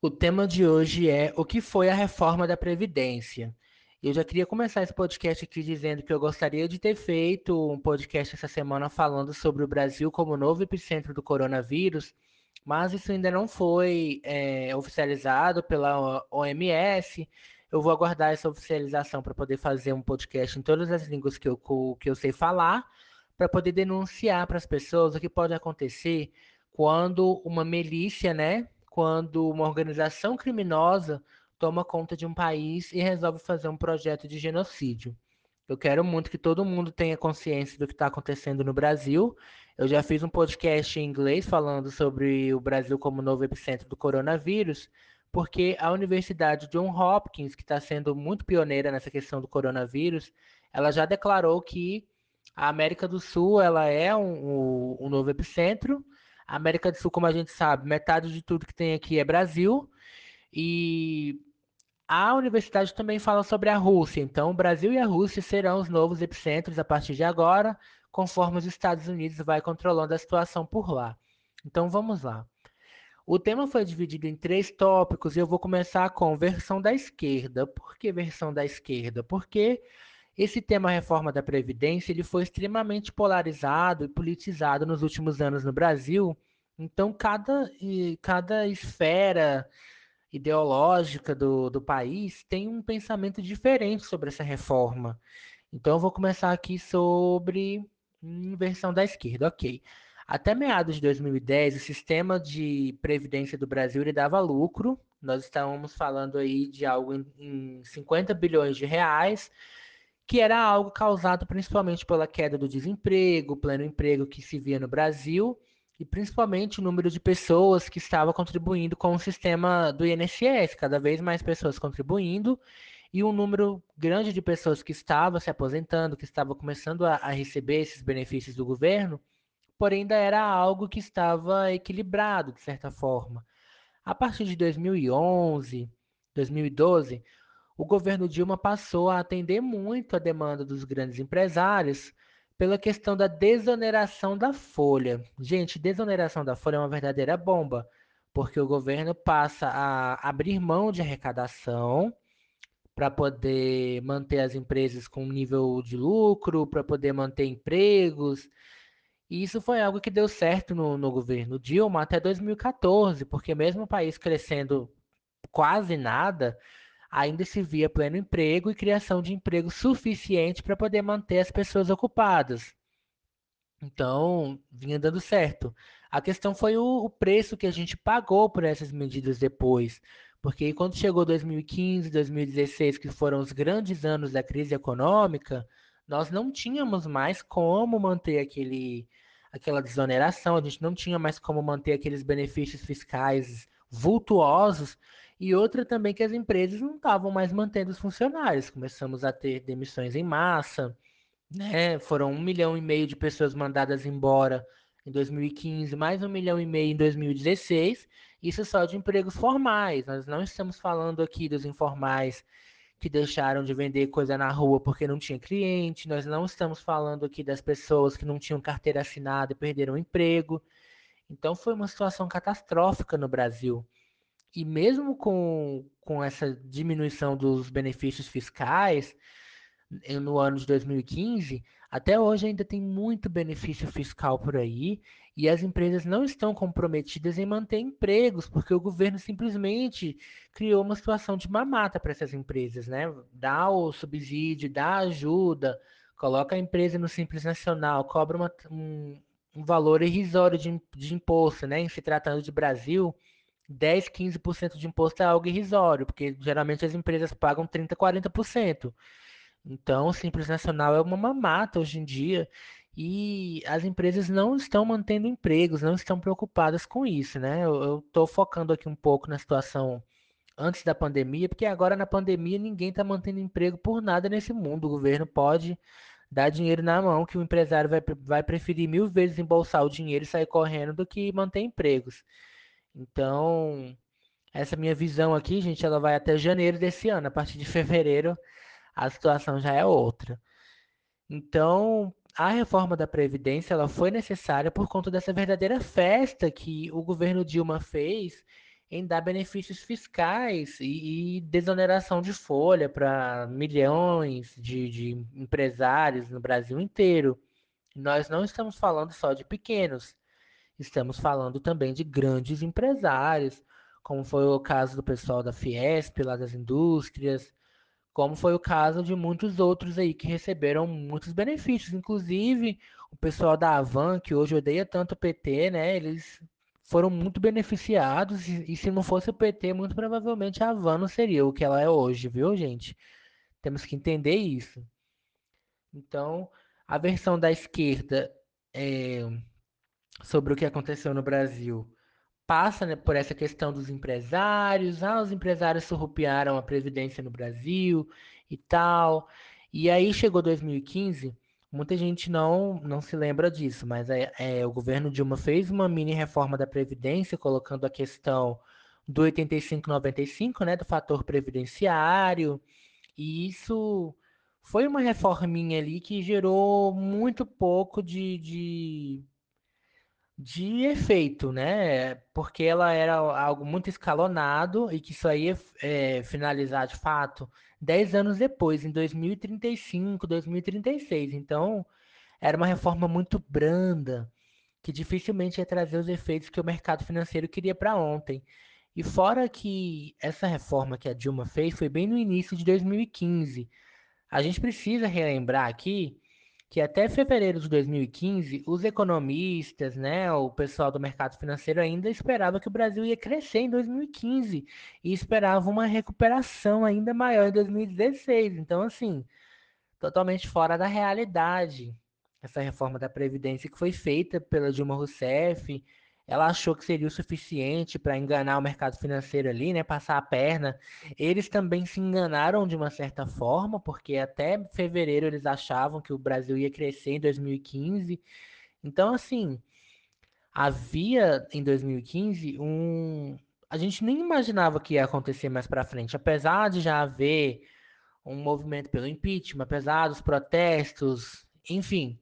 O tema de hoje é o que foi a reforma da Previdência. Eu já queria começar esse podcast aqui dizendo que eu gostaria de ter feito um podcast essa semana falando sobre o Brasil como novo epicentro do coronavírus, mas isso ainda não foi é, oficializado pela OMS. Eu vou aguardar essa oficialização para poder fazer um podcast em todas as línguas que eu, que eu sei falar, para poder denunciar para as pessoas o que pode acontecer quando uma milícia, né, quando uma organização criminosa toma conta de um país e resolve fazer um projeto de genocídio. Eu quero muito que todo mundo tenha consciência do que está acontecendo no Brasil. Eu já fiz um podcast em inglês falando sobre o Brasil como novo epicentro do coronavírus, porque a Universidade John Hopkins, que está sendo muito pioneira nessa questão do coronavírus, ela já declarou que a América do Sul ela é um, um, novo epicentro a América do Sul, como a gente sabe, metade de tudo que tem aqui é Brasil. E a universidade também fala sobre a Rússia. Então, o Brasil e a Rússia serão os novos epicentros a partir de agora, conforme os Estados Unidos vai controlando a situação por lá. Então, vamos lá. O tema foi dividido em três tópicos e eu vou começar com versão da esquerda. Por que versão da esquerda? Porque esse tema reforma da Previdência ele foi extremamente polarizado e politizado nos últimos anos no Brasil. Então, cada, cada esfera ideológica do, do país tem um pensamento diferente sobre essa reforma. Então, eu vou começar aqui sobre inversão da esquerda. Ok. Até meados de 2010, o sistema de previdência do Brasil ele dava lucro. Nós estávamos falando aí de algo em, em 50 bilhões de reais que era algo causado principalmente pela queda do desemprego, pleno emprego que se via no Brasil, e principalmente o número de pessoas que estavam contribuindo com o sistema do INSS, cada vez mais pessoas contribuindo, e um número grande de pessoas que estavam se aposentando, que estavam começando a, a receber esses benefícios do governo, porém ainda era algo que estava equilibrado, de certa forma. A partir de 2011, 2012, o governo Dilma passou a atender muito a demanda dos grandes empresários pela questão da desoneração da folha. Gente, desoneração da folha é uma verdadeira bomba, porque o governo passa a abrir mão de arrecadação para poder manter as empresas com nível de lucro, para poder manter empregos. E isso foi algo que deu certo no, no governo Dilma até 2014, porque mesmo o país crescendo quase nada, ainda se via pleno emprego e criação de emprego suficiente para poder manter as pessoas ocupadas. Então, vinha dando certo. A questão foi o, o, preço que a gente pagou por essas medidas depois. Porque quando chegou 2015, 2016, que foram os grandes anos da crise econômica, nós não tínhamos mais como manter aquele, aquela desoneração, a gente não tinha mais como manter aqueles benefícios fiscais vultuosos e outra também que as empresas não estavam mais mantendo os funcionários. Começamos a ter demissões em massa, né? Foram um milhão e meio de pessoas mandadas embora em 2015, mais um milhão e meio em 2016. Isso só de empregos formais. Nós não estamos falando aqui dos informais que deixaram de vender coisa na rua porque não tinha cliente. Nós não estamos falando aqui das pessoas que não tinham carteira assinada e perderam o emprego. Então foi uma situação catastrófica no Brasil. E mesmo com, com essa diminuição dos benefícios fiscais no ano de 2015, até hoje ainda tem muito benefício fiscal por aí e as empresas não estão comprometidas em manter empregos, porque o governo simplesmente criou uma situação de mamata para essas empresas, né? Dá o subsídio, dá ajuda, coloca a empresa no Simples Nacional, cobra uma, um, um valor irrisório de, de imposto, né? Em se tratando de Brasil, 10, 15% de imposto é algo irrisório, porque geralmente as empresas pagam 30, 40%. Então, o Simples Nacional é uma mamata hoje em dia e as empresas não estão mantendo empregos, não estão preocupadas com isso, né? Eu estou focando aqui um pouco na situação antes da pandemia, porque agora na pandemia ninguém está mantendo emprego por nada nesse mundo. O governo pode dar dinheiro na mão, que o empresário vai, vai preferir mil vezes embolsar o dinheiro e sair correndo do que manter empregos. Então, essa minha visão aqui, gente, ela vai até janeiro desse ano. A partir de fevereiro, a situação já é outra. Então, a reforma da Previdência ela foi necessária por conta dessa verdadeira festa que o governo Dilma fez em dar benefícios fiscais e, e desoneração de folha para milhões de, de empresários no Brasil inteiro. Nós não estamos falando só de pequenos, estamos falando também de grandes empresários, como foi o caso do pessoal da Fiesp, lá das indústrias, como foi o caso de muitos outros aí que receberam muitos benefícios, inclusive o pessoal da Avan, que hoje odeia tanto o PT, né? Eles foram muito beneficiados e, e se não fosse o PT, muito provavelmente a Avan não seria o que ela é hoje, viu, gente? Temos que entender isso. Então, a versão da esquerda é, sobre o que aconteceu no Brasil passa né, por essa questão dos empresários. Ah, os empresários surrupiaram a Previdência no Brasil e tal. E aí chegou 2015, muita gente não, não se lembra disso, mas é, é, o governo Dilma fez uma mini reforma da Previdência, colocando a questão do 85-95, né, do fator previdenciário, e isso foi uma reforminha ali que gerou muito pouco de, de, de efeito, né? Porque ela era algo muito escalonado e que só ia é, finalizar de fato 10 anos depois, em 2035, 2036. Então, era uma reforma muito branda, que dificilmente ia trazer os efeitos que o mercado financeiro queria para ontem. E fora que essa reforma que a Dilma fez foi bem no início de 2015. A gente precisa relembrar aqui que até fevereiro de 2015, os economistas, né, o pessoal do mercado financeiro ainda esperava que o Brasil ia crescer em 2015 e esperava uma recuperação ainda maior em 2016. Então, assim, totalmente fora da realidade essa reforma da Previdência que foi feita pela Dilma Rousseff ela achou que seria o suficiente para enganar o mercado financeiro ali, né? Passar a perna. Eles também se enganaram de uma certa forma, porque até fevereiro eles achavam que o Brasil ia crescer em 2015. Então, assim, havia em 2015 um. A gente nem imaginava que ia acontecer mais para frente, apesar de já haver um movimento pelo impeachment, apesar dos protestos, enfim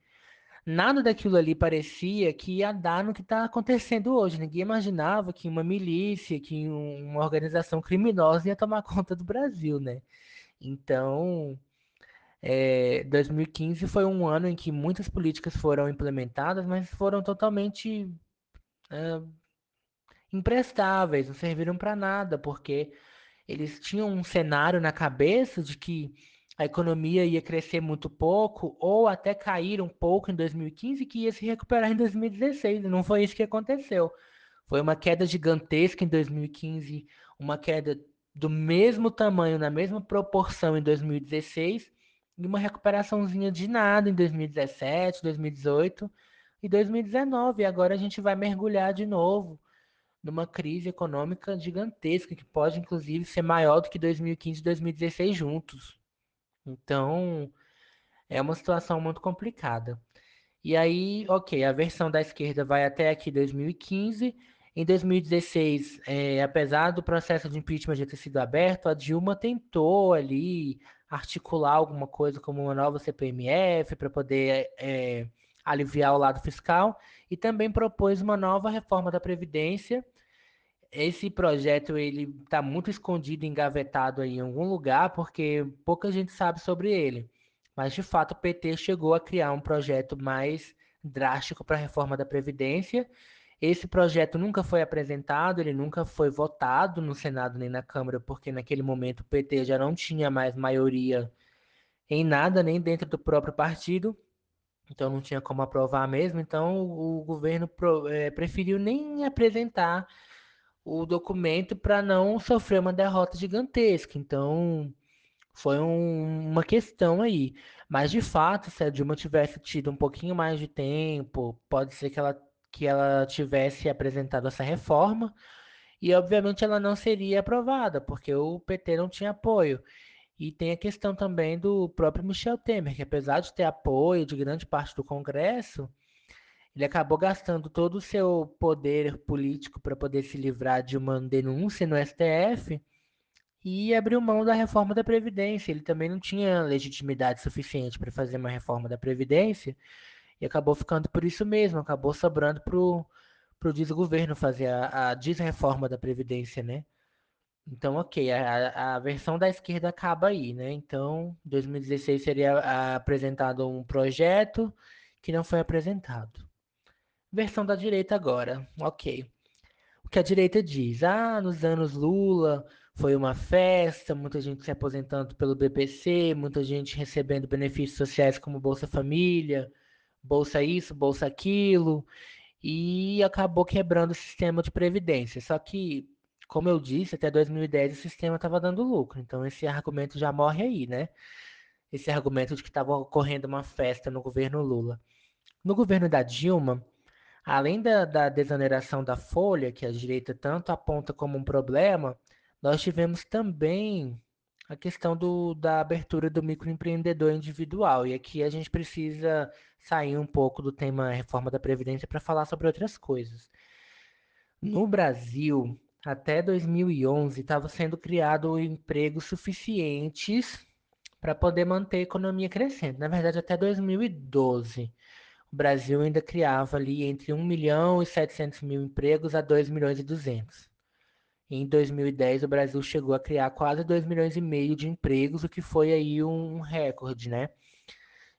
nada daquilo ali parecia que ia dar no que está acontecendo hoje. Ninguém imaginava que uma milícia, que uma organização criminosa ia tomar conta do Brasil, né? Então, é, 2015 foi um ano em que muitas políticas foram implementadas, mas foram totalmente é, imprestáveis, não serviram para nada, porque eles tinham um cenário na cabeça de que a economia ia crescer muito pouco ou até cair um pouco em 2015 que ia se recuperar em 2016. E não foi isso que aconteceu. Foi uma queda gigantesca em 2015, uma queda do mesmo tamanho, na mesma proporção em 2016 e uma recuperaçãozinha de nada em 2017, 2018 e 2019. E agora a gente vai mergulhar de novo numa crise econômica gigantesca que pode inclusive ser maior do que 2015 e 2016 juntos. Então, é uma situação muito complicada. E aí, ok, a versão da esquerda vai até aqui 2015. Em 2016, é, apesar do processo de impeachment já ter sido aberto, a Dilma tentou ali articular alguma coisa como uma nova CPMF para poder é, aliviar o lado fiscal e também propôs uma nova reforma da Previdência esse projeto ele está muito escondido, engavetado em algum lugar, porque pouca gente sabe sobre ele. Mas de fato o PT chegou a criar um projeto mais drástico para a reforma da Previdência. Esse projeto nunca foi apresentado, ele nunca foi votado no Senado nem na Câmara, porque naquele momento o PT já não tinha mais maioria em nada, nem dentro do próprio partido. Então não tinha como aprovar mesmo. Então o governo é, preferiu nem apresentar o documento para não sofrer uma derrota gigantesca. Então, foi um, uma questão aí. Mas, de fato, se a Dilma tivesse tido um pouquinho mais de tempo, pode ser que ela, que ela tivesse apresentado essa reforma. E, obviamente, ela não seria aprovada, porque o PT não tinha apoio. E tem a questão também do próprio Michel Temer, que apesar de ter apoio de grande parte do Congresso, ele acabou gastando todo o seu poder político para poder se livrar de uma denúncia no STF e abriu mão da reforma da Previdência. Ele também não tinha legitimidade suficiente para fazer uma reforma da Previdência e acabou ficando por isso mesmo, acabou sobrando para o desgoverno fazer a, a desreforma da Previdência, né? Então, ok, a, a versão da esquerda acaba aí, né? Então, 2016 seria apresentado um projeto que não foi apresentado. Versão da direita agora, ok. O que a direita diz? Ah, nos anos Lula foi uma festa, muita gente se aposentando pelo BPC, muita gente recebendo benefícios sociais como Bolsa Família, Bolsa isso, Bolsa aquilo, e acabou quebrando o sistema de previdência. Só que como eu disse, até 2010 o sistema estava dando lucro. Então esse argumento já morre aí, né? Esse argumento de que estava ocorrendo uma festa no governo Lula. No governo da Dilma, além da, da desoneração da folha, que a direita tanto aponta como um problema, nós tivemos também a questão do, da abertura do microempreendedor individual. E aqui a gente precisa sair um pouco do tema reforma da Previdência para falar sobre outras coisas. No Brasil, até 2011 estavam sendo criados empregos suficientes para poder manter a economia crescendo. Na verdade, até 2012, o Brasil ainda criava ali entre 1 milhão e 700 mil empregos a 2 milhões e 200. Em 2010, o Brasil chegou a criar quase 2 milhões e meio de empregos, o que foi aí um recorde, né?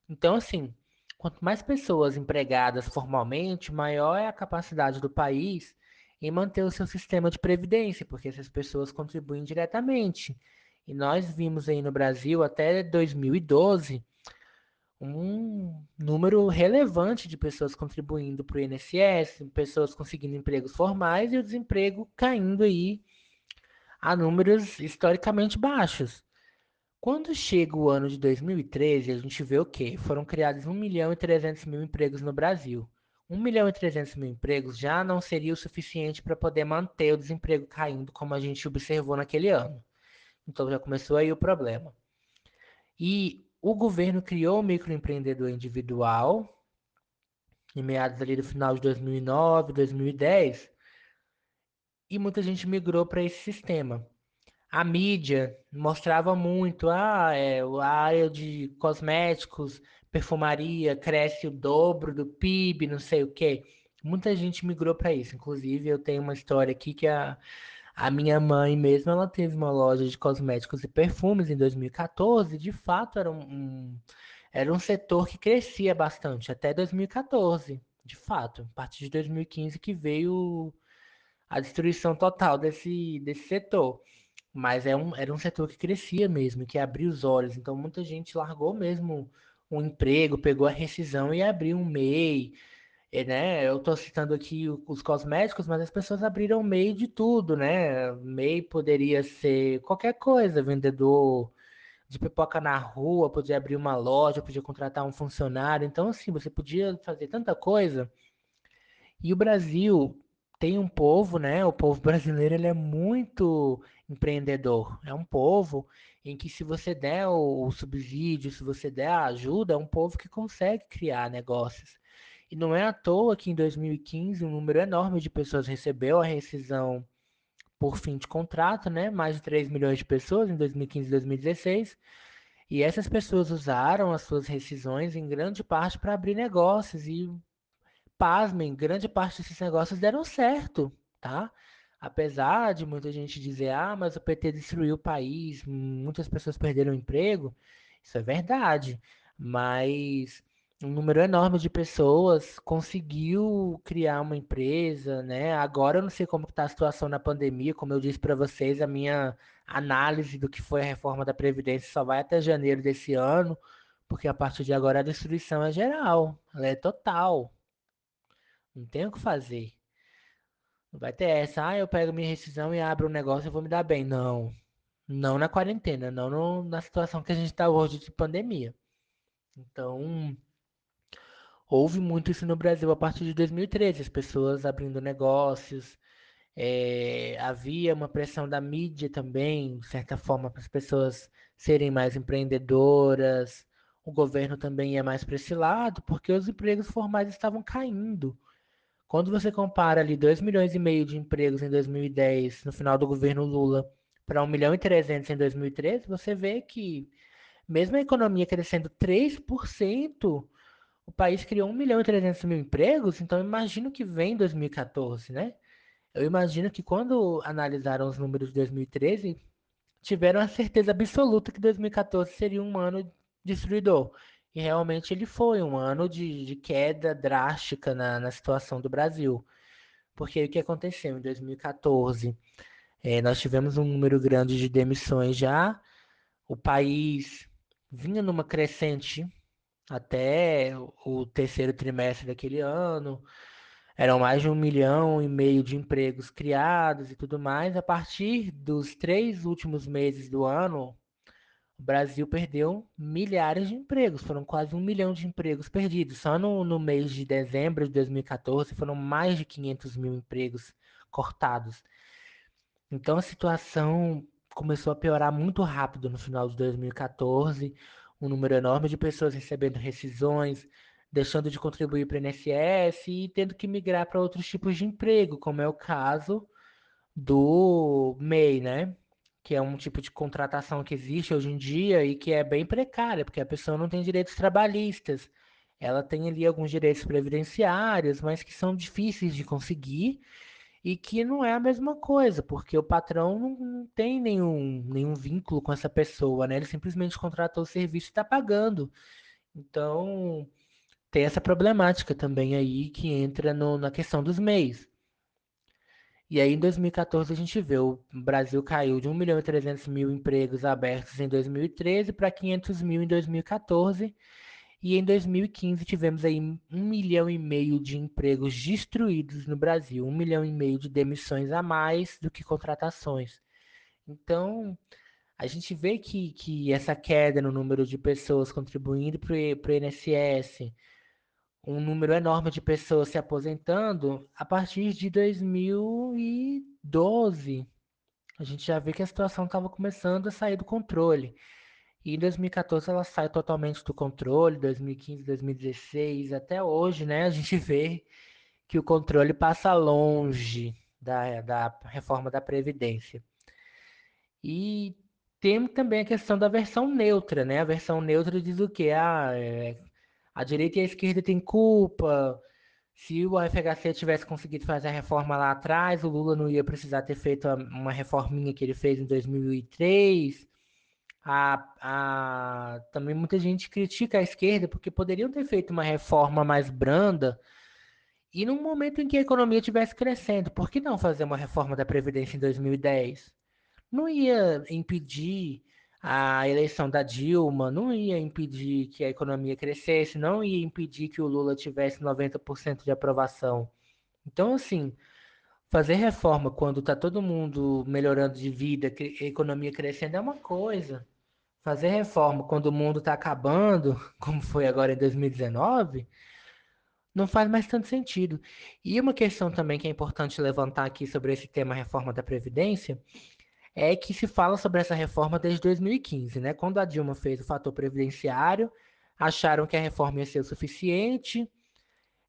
Então, assim, quanto mais pessoas empregadas formalmente, maior é a capacidade do país em manter o seu sistema de previdência, porque essas pessoas contribuem diretamente. E nós vimos aí no Brasil até 2012 um número relevante de pessoas contribuindo para o INSS, pessoas conseguindo empregos formais e o desemprego caindo aí a números historicamente baixos. Quando chega o ano de 2013, a gente vê o quê? Foram criados 1 milhão e 300 mil empregos no Brasil. 1 milhão e 300 mil empregos já não seria o suficiente para poder manter o desemprego caindo, como a gente observou naquele ano. Então já começou aí o problema. E o governo criou o microempreendedor individual em meados ali do final de 2009, 2010, e muita gente migrou para esse sistema. A mídia mostrava muito, ah, é, a área de cosméticos perfumaria cresce o dobro do PIB, não sei o quê. Muita gente migrou para isso. Inclusive, eu tenho uma história aqui que a, a minha mãe mesmo, ela teve uma loja de cosméticos e perfumes em 2014. De fato, era um, um era um setor que crescia bastante até 2014. De fato, a partir de 2015 que veio a destruição total desse, desse setor. Mas é um, era um setor que crescia mesmo, que abria os olhos. Então, muita gente largou mesmo um emprego, pegou a rescisão e abriu um MEI. É, né? Eu estou citando aqui os cosméticos, mas as pessoas abriram MEI de tudo, né? MEI poderia ser qualquer coisa, vendedor de pipoca na rua, podia abrir uma loja, podia contratar um funcionário. Então, assim, você podia fazer tanta coisa. E o Brasil tem um povo, né? O povo brasileiro ele é muito empreendedor. É um povo em que se você der o, o subsídio, se você der a ajuda, é um povo que consegue criar negócios. E não é à toa que em 2015 um número enorme de pessoas recebeu a rescisão por fim de contrato, né? Mais de 3 milhões de pessoas em 2015 e 2016. E essas pessoas usaram as suas rescisões em grande parte para abrir negócios e pasmem, grande parte desses negócios deram certo, tá? Apesar de muita gente dizer, ah, mas o PT destruiu o país, muitas pessoas perderam o emprego, isso é verdade, mas um número enorme de pessoas conseguiu criar uma empresa, né? Agora eu não sei como está a situação na pandemia, como eu disse para vocês, a minha análise do que foi a reforma da Previdência só vai até janeiro desse ano, porque a partir de agora a destruição é geral, ela é total. Não tem o que fazer. Não vai ter essa, ah, eu pego minha rescisão e abro um negócio e vou me dar bem. Não. Não na quarentena, não no, na situação que a gente está hoje de pandemia. Então, houve muito isso no Brasil a partir de 2013, as pessoas abrindo negócios, é, havia uma pressão da mídia também, de certa forma, para as pessoas serem mais empreendedoras. O governo também ia mais para esse lado, porque os empregos formais estavam caindo. Quando você compara ali 2 milhões e meio de empregos em 2010, no final do governo Lula, para 1 milhão e 300 em 2013, você vê que mesmo a economia crescendo 3%, o país criou 1 milhão e 300 mil empregos, então imagino que vem 2014, né? Eu imagino que quando analisaram os números de 2013, tiveram a certeza absoluta que 2014 seria um ano destruidor. E realmente ele foi um ano de, de queda drástica na, na situação do Brasil. Porque o que aconteceu em 2014? É, nós tivemos um número grande de demissões já, o país vinha numa crescente até o terceiro trimestre daquele ano. Eram mais de um milhão e meio de empregos criados e tudo mais. A partir dos três últimos meses do ano, o Brasil perdeu milhares de empregos. Foram quase um milhão de empregos perdidos. Só no, no mês de dezembro de 2014 foram mais de 500 mil empregos cortados. Então a situação começou a piorar muito rápido no final de 2014 um número enorme de pessoas recebendo rescisões, deixando de contribuir para o INSS e tendo que migrar para outros tipos de emprego, como é o caso do MEI, né? Que é um tipo de contratação que existe hoje em dia e que é bem precária, porque a pessoa não tem direitos trabalhistas. Ela tem ali alguns direitos previdenciários, mas que são difíceis de conseguir e que não é a mesma coisa, porque o patrão não, tem nenhum, nenhum vínculo com essa pessoa, né? Ele simplesmente contratou o serviço e está pagando. Então, tem essa problemática também aí que entra no, na questão dos MEIs. E aí, em 2014, a gente vê o Brasil caiu de 1 milhão e 300 mil empregos abertos em 2013 para 500 mil em 2014. E em 2015 tivemos aí um milhão e meio de empregos destruídos no Brasil, um milhão e meio de demissões a mais do que contratações. Então, a gente vê que, que essa queda no número de pessoas contribuindo para o INSS, um número enorme de pessoas se aposentando, a partir de 2012, a gente já vê que a situação estava começando a sair do controle. E em 2014 ela sai totalmente do controle, 2015, 2016, até hoje, né? A gente vê que o controle passa longe da, da reforma da Previdência. E tem também a questão da versão neutra, né? A versão neutra diz o quê? Ah, é, a direita e a esquerda têm culpa. Se o FHC tivesse conseguido fazer a reforma lá atrás, o Lula não ia precisar ter feito uma reforminha que ele fez em 2003. A, a, também muita gente critica a esquerda porque poderiam ter feito uma reforma mais branda e num momento em que a economia estivesse crescendo. Por que não fazer uma reforma da Previdência em 2010? Não ia impedir a eleição da Dilma, não ia impedir que a economia crescesse, não ia impedir que o Lula tivesse 90% de aprovação. Então, assim, fazer reforma quando está todo mundo melhorando de vida, economia crescendo é uma coisa fazer reforma quando o mundo está acabando, como foi agora em 2019, não faz mais tanto sentido. E uma questão também que é importante levantar aqui sobre esse tema reforma da Previdência é que se fala sobre essa reforma desde 2015, né? Quando a Dilma fez o fator previdenciário, acharam que a reforma ia ser o suficiente.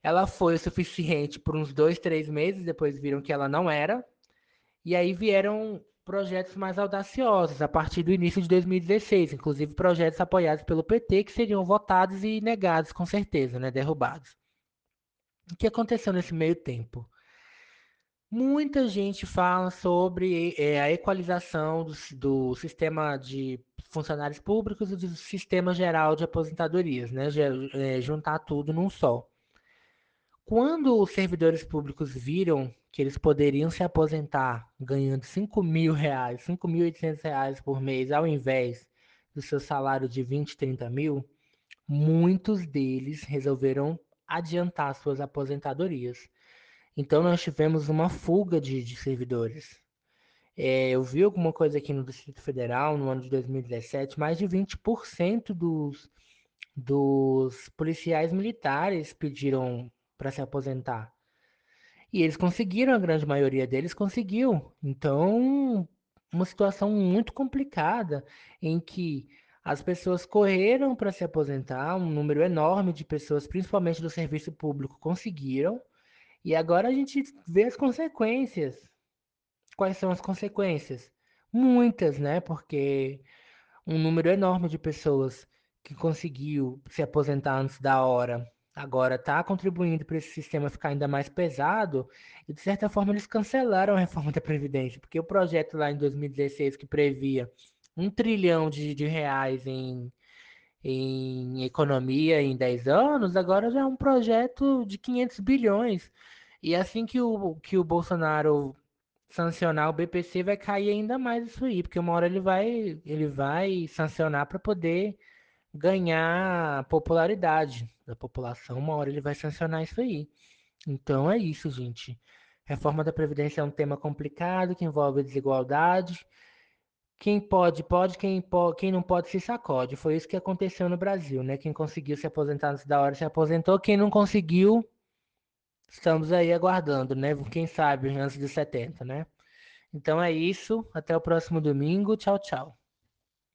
Ela foi o suficiente por uns dois, três meses, depois viram que ela não era. E aí vieram projetos mais audaciosos a partir do início de 2016, inclusive projetos apoiados pelo PT que seriam votados e negados com certeza, né, derrubados. O que aconteceu nesse meio tempo? Muita gente fala sobre é, a equalização do, do, sistema de funcionários públicos e do sistema geral de aposentadorias, né? É, juntar tudo num só. Quando os servidores públicos viram que eles poderiam se aposentar ganhando 5 mil reais, 5.800 reais por mês, ao invés do seu salário de 20, 30 mil, muitos deles resolveram adiantar suas aposentadorias. Então nós tivemos uma fuga de, de servidores. É, eu vi alguma coisa aqui no Distrito Federal, no ano de 2017, mais de 20% dos, dos policiais militares pediram para se aposentar. E eles conseguiram, a grande maioria deles conseguiu. Então, uma situação muito complicada em que as pessoas correram para se aposentar, um número enorme de pessoas, principalmente do serviço público, conseguiram. E agora a gente vê as consequências. Quais são as consequências? Muitas, né? Porque um número enorme de pessoas que conseguiu se aposentar antes da hora agora está contribuindo para esse sistema ficar ainda mais pesado, e de certa forma eles cancelaram a reforma da Previdência, porque o projeto lá em 2016 que previa um trilhão de, de reais em, em economia em 10 anos, agora já é um projeto de 500 bilhões. E assim que o, que o Bolsonaro sancionar o BPC, vai cair ainda mais isso aí, porque uma hora ele vai, ele vai sancionar para poder ganhar popularidade da população, uma hora ele vai sancionar isso aí. Então é isso, gente. Reforma da Previdência é um tema complicado que envolve desigualdade. Quem pode, pode, quem, quem não pode se sacode. Foi isso que aconteceu no Brasil, né? Quem conseguiu se aposentar antes da hora se aposentou, quem não conseguiu, estamos aí aguardando, né? Quem sabe antes de 70, né? Então é isso. Até o próximo domingo. Tchau, tchau.